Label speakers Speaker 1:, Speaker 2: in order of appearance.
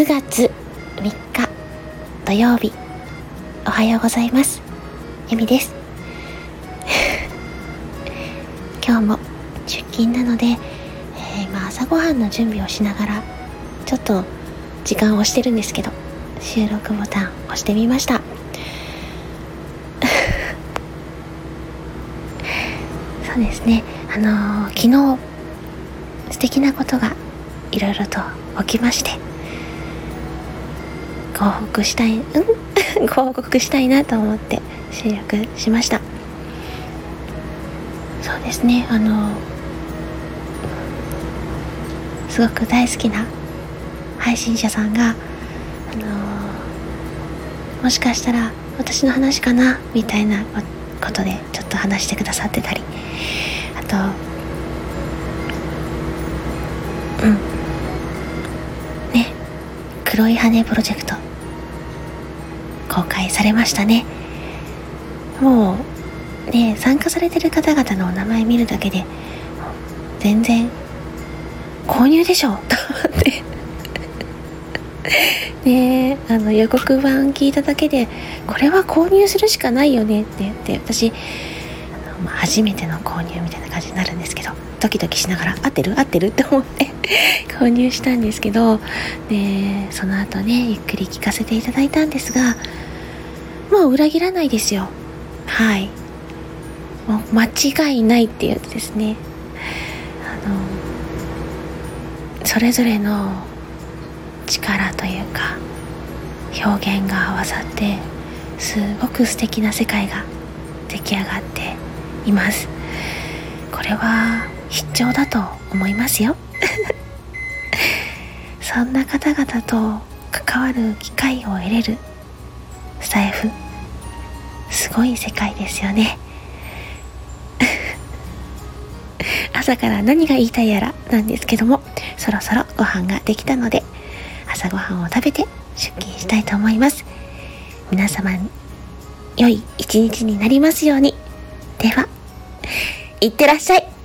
Speaker 1: 9月3日土曜日。おはようございます。ゆみです。今日も出勤なので、えー、今朝ごはんの準備をしながらちょっと時間を押してるんですけど収録ボタン押してみました。そうですね。あのー、昨日素敵なことがいろいろと起きましてご報告したい、うん？ご 報告したいなと思って収録しました。そうですねあのすごく大好きな配信者さんがあのもしかしたら私の話かなみたいなことでちょっと話してくださってたりあとうん。ね黒い羽プロジェクト。公開されましたね。もうね参加されてる方々のお名前見るだけで全然購入でしょと思って。ねあの予告版聞いただけでこれは購入するしかないよね。って言って私、まあ、初めての購入みたいな感じになるんですけどドキドキしながら合ってる？合ってる？って思って 購入したんですけどでその後ねゆっくり聞かせていただいたんですが裏切らないですよ。はい。もう間違いないっていうですね。あのそれぞれの力というか表現が合わさってすごく素敵な世界が出来上がっています。これは必聴だと思いますよ。そんな方々と関わる機会を得れるスタイフ。すごい世界ですよね。朝から何が言いたいやらなんですけどもそろそろご飯ができたので朝ごはんを食べて出勤したいと思います。皆様良い一日になりますように。ではいってらっしゃい。